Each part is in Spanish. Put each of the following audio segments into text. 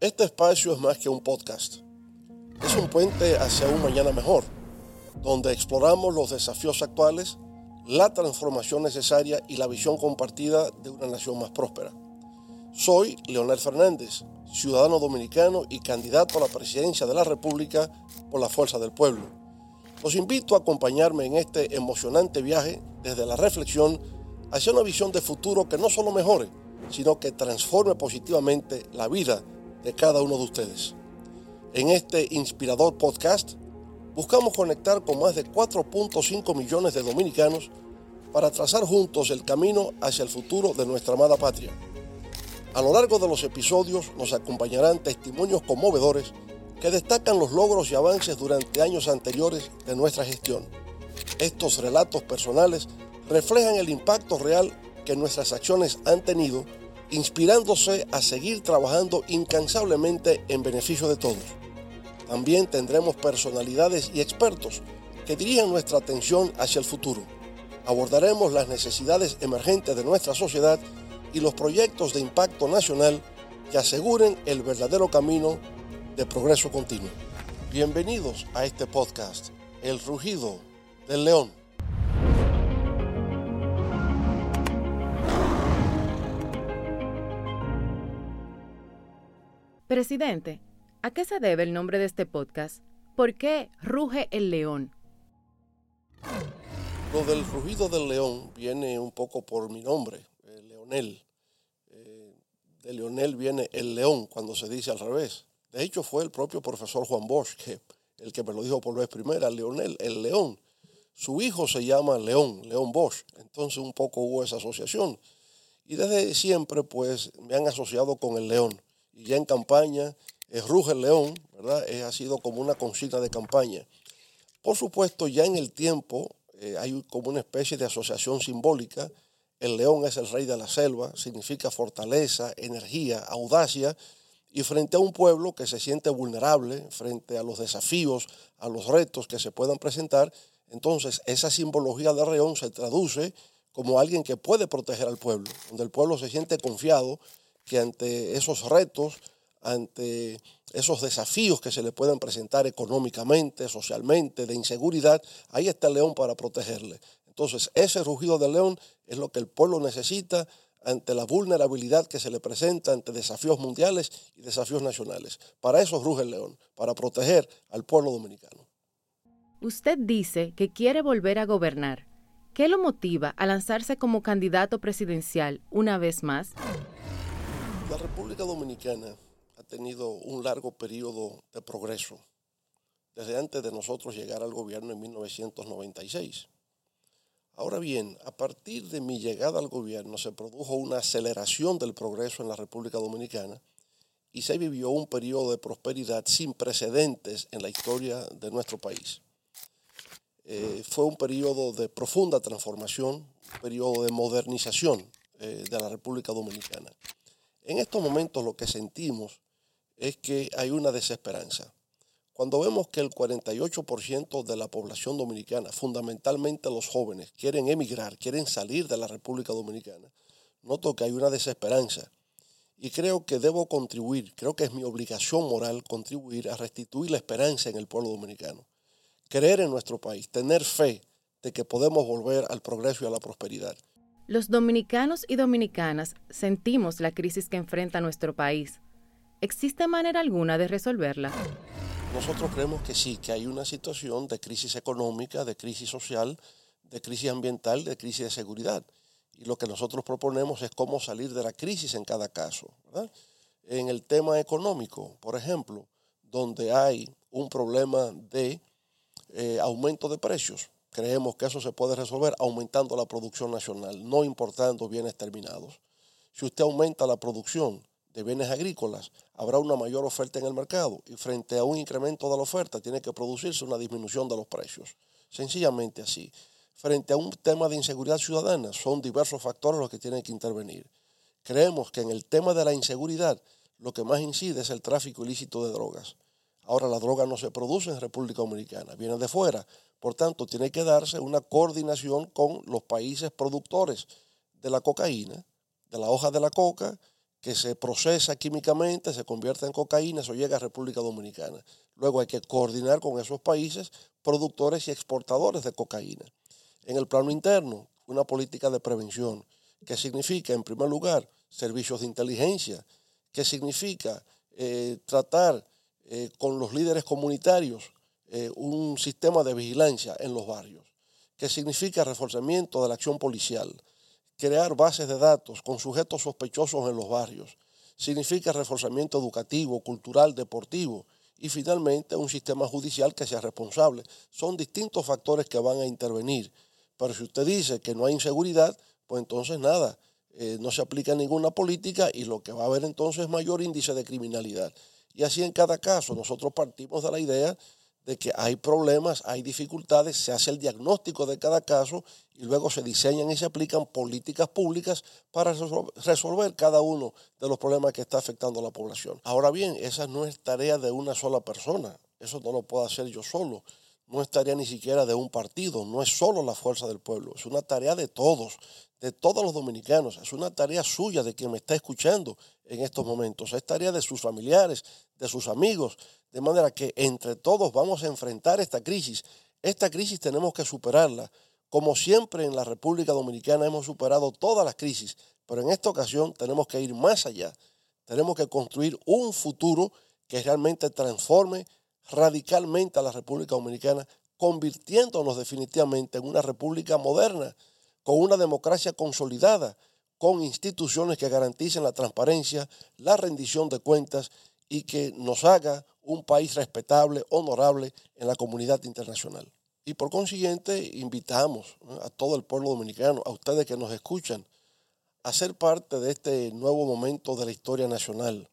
Este espacio es más que un podcast. Es un puente hacia un mañana mejor, donde exploramos los desafíos actuales, la transformación necesaria y la visión compartida de una nación más próspera. Soy Leonel Fernández, ciudadano dominicano y candidato a la presidencia de la República por la Fuerza del Pueblo. Los invito a acompañarme en este emocionante viaje desde la reflexión hacia una visión de futuro que no solo mejore, sino que transforme positivamente la vida de cada uno de ustedes. En este inspirador podcast buscamos conectar con más de 4.5 millones de dominicanos para trazar juntos el camino hacia el futuro de nuestra amada patria. A lo largo de los episodios nos acompañarán testimonios conmovedores que destacan los logros y avances durante años anteriores de nuestra gestión. Estos relatos personales reflejan el impacto real que nuestras acciones han tenido inspirándose a seguir trabajando incansablemente en beneficio de todos. También tendremos personalidades y expertos que dirijan nuestra atención hacia el futuro. Abordaremos las necesidades emergentes de nuestra sociedad y los proyectos de impacto nacional que aseguren el verdadero camino de progreso continuo. Bienvenidos a este podcast, El Rugido del León. Presidente, ¿a qué se debe el nombre de este podcast? ¿Por qué ruge el león? Lo del rugido del león viene un poco por mi nombre, eh, Leonel. Eh, de Leonel viene el león cuando se dice al revés. De hecho, fue el propio profesor Juan Bosch el que me lo dijo por vez primera, Leonel, el león. Su hijo se llama León, León Bosch. Entonces un poco hubo esa asociación. Y desde siempre pues me han asociado con el león y ya en campaña, es Ruge el León, ¿verdad? ha sido como una consigna de campaña. Por supuesto, ya en el tiempo eh, hay como una especie de asociación simbólica. El león es el rey de la selva, significa fortaleza, energía, audacia, y frente a un pueblo que se siente vulnerable, frente a los desafíos, a los retos que se puedan presentar, entonces esa simbología del león se traduce como alguien que puede proteger al pueblo, donde el pueblo se siente confiado, que ante esos retos, ante esos desafíos que se le pueden presentar económicamente, socialmente, de inseguridad, ahí está el león para protegerle. Entonces, ese rugido del león es lo que el pueblo necesita ante la vulnerabilidad que se le presenta ante desafíos mundiales y desafíos nacionales. Para eso ruge el león, para proteger al pueblo dominicano. Usted dice que quiere volver a gobernar. ¿Qué lo motiva a lanzarse como candidato presidencial una vez más? La República Dominicana ha tenido un largo periodo de progreso desde antes de nosotros llegar al gobierno en 1996. Ahora bien, a partir de mi llegada al gobierno se produjo una aceleración del progreso en la República Dominicana y se vivió un periodo de prosperidad sin precedentes en la historia de nuestro país. Eh, fue un periodo de profunda transformación, un periodo de modernización eh, de la República Dominicana. En estos momentos lo que sentimos es que hay una desesperanza. Cuando vemos que el 48% de la población dominicana, fundamentalmente los jóvenes, quieren emigrar, quieren salir de la República Dominicana, noto que hay una desesperanza. Y creo que debo contribuir, creo que es mi obligación moral contribuir a restituir la esperanza en el pueblo dominicano. Creer en nuestro país, tener fe de que podemos volver al progreso y a la prosperidad. Los dominicanos y dominicanas sentimos la crisis que enfrenta nuestro país. ¿Existe manera alguna de resolverla? Nosotros creemos que sí, que hay una situación de crisis económica, de crisis social, de crisis ambiental, de crisis de seguridad. Y lo que nosotros proponemos es cómo salir de la crisis en cada caso. En el tema económico, por ejemplo, donde hay un problema de eh, aumento de precios, Creemos que eso se puede resolver aumentando la producción nacional, no importando bienes terminados. Si usted aumenta la producción de bienes agrícolas, habrá una mayor oferta en el mercado y frente a un incremento de la oferta tiene que producirse una disminución de los precios. Sencillamente así. Frente a un tema de inseguridad ciudadana, son diversos factores los que tienen que intervenir. Creemos que en el tema de la inseguridad, lo que más incide es el tráfico ilícito de drogas. Ahora la droga no se produce en República Dominicana, viene de fuera. Por tanto, tiene que darse una coordinación con los países productores de la cocaína, de la hoja de la coca, que se procesa químicamente, se convierte en cocaína, eso llega a República Dominicana. Luego hay que coordinar con esos países productores y exportadores de cocaína. En el plano interno, una política de prevención, que significa, en primer lugar, servicios de inteligencia, que significa eh, tratar eh, con los líderes comunitarios eh, un sistema de vigilancia en los barrios, que significa reforzamiento de la acción policial, crear bases de datos con sujetos sospechosos en los barrios, significa reforzamiento educativo, cultural, deportivo y finalmente un sistema judicial que sea responsable. Son distintos factores que van a intervenir. Pero si usted dice que no hay inseguridad, pues entonces nada, eh, no se aplica ninguna política y lo que va a haber entonces es mayor índice de criminalidad. Y así en cada caso, nosotros partimos de la idea de que hay problemas, hay dificultades, se hace el diagnóstico de cada caso y luego se diseñan y se aplican políticas públicas para resolver cada uno de los problemas que está afectando a la población. Ahora bien, esa no es tarea de una sola persona, eso no lo puedo hacer yo solo, no es tarea ni siquiera de un partido, no es solo la fuerza del pueblo, es una tarea de todos, de todos los dominicanos, es una tarea suya de quien me está escuchando en estos momentos, es tarea de sus familiares, de sus amigos, de manera que entre todos vamos a enfrentar esta crisis. Esta crisis tenemos que superarla. Como siempre en la República Dominicana hemos superado todas las crisis, pero en esta ocasión tenemos que ir más allá. Tenemos que construir un futuro que realmente transforme radicalmente a la República Dominicana, convirtiéndonos definitivamente en una república moderna, con una democracia consolidada, con instituciones que garanticen la transparencia, la rendición de cuentas y que nos haga un país respetable, honorable en la comunidad internacional. Y por consiguiente, invitamos a todo el pueblo dominicano, a ustedes que nos escuchan, a ser parte de este nuevo momento de la historia nacional.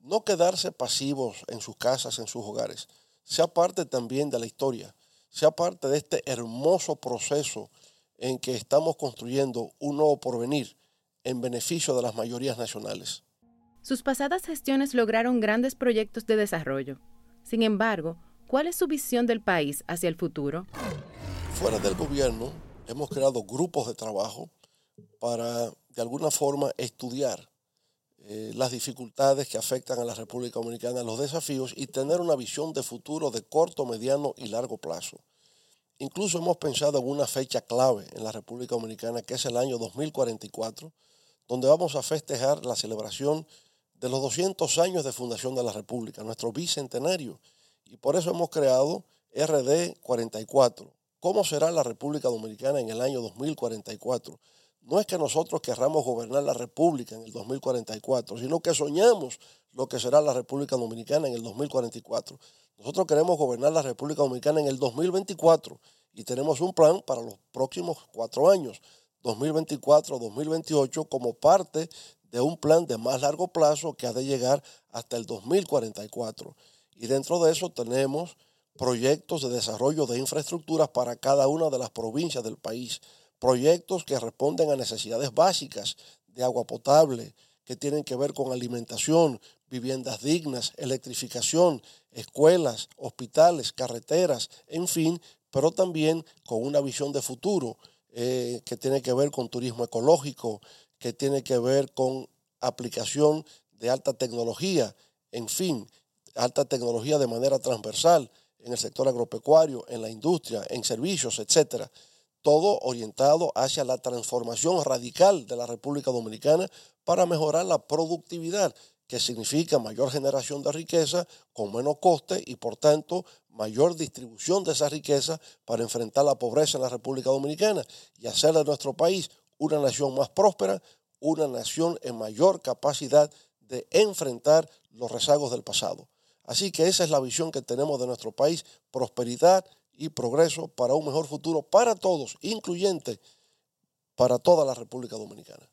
No quedarse pasivos en sus casas, en sus hogares. Sea parte también de la historia. Sea parte de este hermoso proceso en que estamos construyendo un nuevo porvenir en beneficio de las mayorías nacionales. Sus pasadas gestiones lograron grandes proyectos de desarrollo. Sin embargo, ¿cuál es su visión del país hacia el futuro? Fuera del gobierno, hemos creado grupos de trabajo para, de alguna forma, estudiar eh, las dificultades que afectan a la República Dominicana, los desafíos y tener una visión de futuro de corto, mediano y largo plazo. Incluso hemos pensado en una fecha clave en la República Dominicana, que es el año 2044, donde vamos a festejar la celebración de los 200 años de fundación de la República, nuestro bicentenario. Y por eso hemos creado RD 44. ¿Cómo será la República Dominicana en el año 2044? No es que nosotros querramos gobernar la República en el 2044, sino que soñamos lo que será la República Dominicana en el 2044. Nosotros queremos gobernar la República Dominicana en el 2024 y tenemos un plan para los próximos cuatro años, 2024-2028, como parte de un plan de más largo plazo que ha de llegar hasta el 2044. Y dentro de eso tenemos proyectos de desarrollo de infraestructuras para cada una de las provincias del país, proyectos que responden a necesidades básicas de agua potable, que tienen que ver con alimentación, viviendas dignas, electrificación, escuelas, hospitales, carreteras, en fin, pero también con una visión de futuro eh, que tiene que ver con turismo ecológico, que tiene que ver con aplicación de alta tecnología, en fin, alta tecnología de manera transversal en el sector agropecuario, en la industria, en servicios, etcétera. Todo orientado hacia la transformación radical de la República Dominicana para mejorar la productividad, que significa mayor generación de riqueza con menos coste y por tanto mayor distribución de esa riqueza para enfrentar la pobreza en la República Dominicana y hacer de nuestro país una nación más próspera, una nación en mayor capacidad de enfrentar los rezagos del pasado. Así que esa es la visión que tenemos de nuestro país, prosperidad y progreso para un mejor futuro para todos, incluyente para toda la República Dominicana.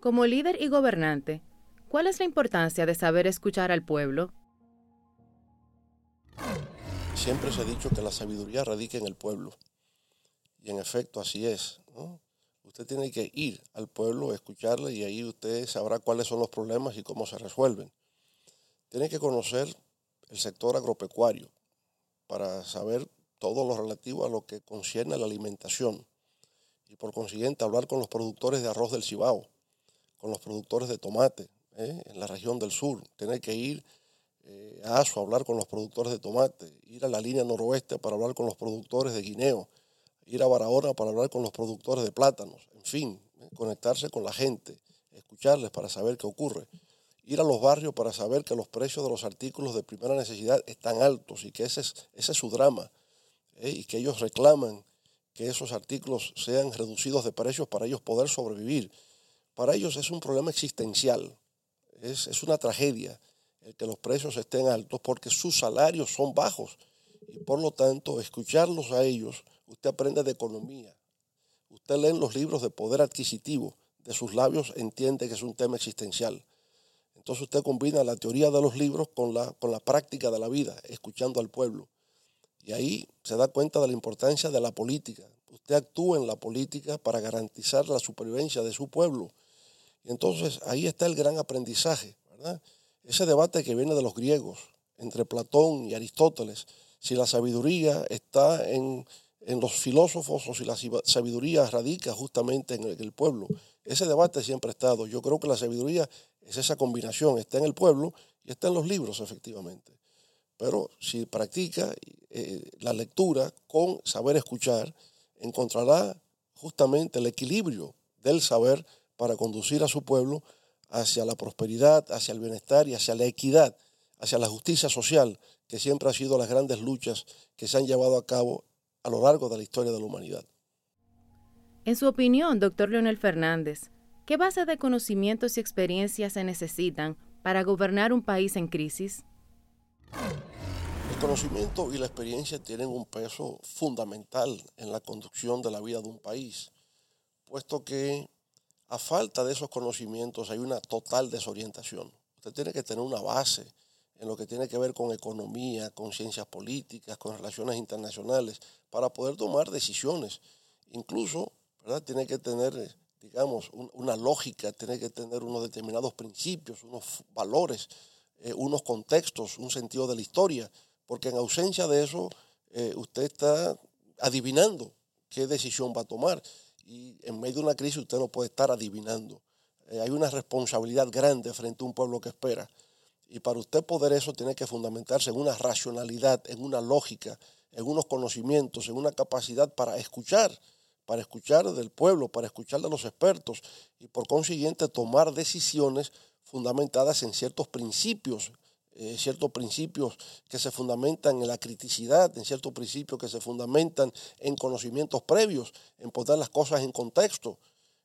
Como líder y gobernante, ¿cuál es la importancia de saber escuchar al pueblo? Siempre se ha dicho que la sabiduría radica en el pueblo. Y en efecto así es. Usted tiene que ir al pueblo, escucharle y ahí usted sabrá cuáles son los problemas y cómo se resuelven. Tiene que conocer el sector agropecuario para saber todo lo relativo a lo que concierne a la alimentación y por consiguiente hablar con los productores de arroz del Cibao, con los productores de tomate ¿eh? en la región del sur, tiene que ir eh, a ASO a hablar con los productores de tomate, ir a la línea noroeste para hablar con los productores de guineo, ir a Barahona para hablar con los productores de plátanos, en fin, ¿eh? conectarse con la gente, escucharles para saber qué ocurre, ir a los barrios para saber que los precios de los artículos de primera necesidad están altos y que ese es, ese es su drama, y que ellos reclaman que esos artículos sean reducidos de precios para ellos poder sobrevivir. Para ellos es un problema existencial, es, es una tragedia el que los precios estén altos porque sus salarios son bajos y por lo tanto escucharlos a ellos, usted aprende de economía, usted lee los libros de poder adquisitivo, de sus labios entiende que es un tema existencial. Entonces usted combina la teoría de los libros con la, con la práctica de la vida, escuchando al pueblo. Y ahí se da cuenta de la importancia de la política. Usted actúa en la política para garantizar la supervivencia de su pueblo. Y entonces ahí está el gran aprendizaje, ¿verdad? Ese debate que viene de los griegos, entre Platón y Aristóteles, si la sabiduría está en, los filósofos o si la sabiduría radica justamente en el, pueblo. Ese debate siempre ha estado. Yo creo que la sabiduría es esa combinación, está en el pueblo y está en los libros, efectivamente. Pero si practica eh, la lectura con saber escuchar, encontrará justamente el equilibrio del saber para conducir a su pueblo hacia la prosperidad, hacia el bienestar y hacia la equidad, hacia la justicia social, que siempre ha sido las grandes luchas que se han llevado a cabo a lo largo de la historia de la humanidad. En su opinión, doctor Leonel Fernández, ¿qué base de conocimientos y experiencias se necesitan para gobernar un país en crisis? El conocimiento y la experiencia tienen un peso fundamental en la conducción de la vida de un país, puesto que a falta de esos conocimientos hay una total desorientación. Usted tiene que tener una base en lo que tiene que ver con economía, con ciencias políticas, con relaciones internacionales, para poder tomar decisiones. Incluso, ¿verdad? Tiene que tener, digamos, una lógica, tiene que tener unos determinados principios, unos valores, eh, unos contextos, un sentido de la historia, porque en ausencia de eso, eh, usted está adivinando qué decisión va a tomar y en medio de una crisis usted no puede estar adivinando. Eh, hay una responsabilidad grande frente a un pueblo que espera. Y para usted poder eso tiene que fundamentarse en una racionalidad, en una lógica, en unos conocimientos, en una capacidad para escuchar, para escuchar del pueblo, para escuchar de los expertos y por consiguiente tomar decisiones fundamentadas en ciertos principios eh, ciertos principios que se fundamentan en la criticidad, en ciertos principios que se fundamentan en conocimientos previos, en poner las cosas en contexto.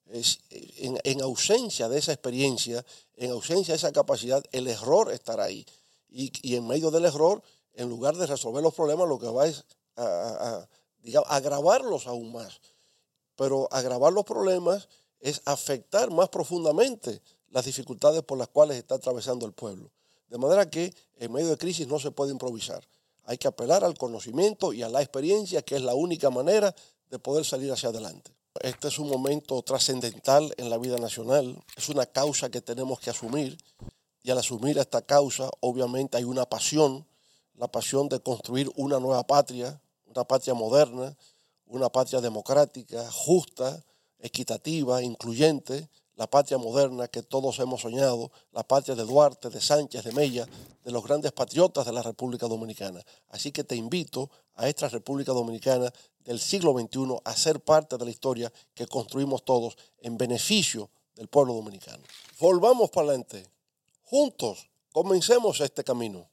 en, ausencia de esa experiencia, en ausencia de esa capacidad, el error estará ahí. Y, en medio del error, en lugar de resolver los problemas, lo que va es a agravarlos aún más. Pero agravar los problemas es afectar más profundamente las dificultades por las cuales está atravesando el pueblo. De manera que en medio de crisis no se puede improvisar. Hay que apelar al conocimiento y a la experiencia, que es la única manera de poder salir hacia adelante. Este es un momento trascendental en la vida nacional, es una causa que tenemos que asumir y al asumir esta causa obviamente hay una pasión, la pasión de construir una nueva patria, una patria moderna, una patria democrática, justa, equitativa, incluyente, la patria moderna que todos hemos soñado, la patria de Duarte, de Sánchez, de Mella, de los grandes patriotas de la República Dominicana. Así que te invito a esta República Dominicana del siglo XXI a ser parte de la historia que construimos todos en beneficio del pueblo dominicano. Volvamos para adelante. Juntos comencemos este camino.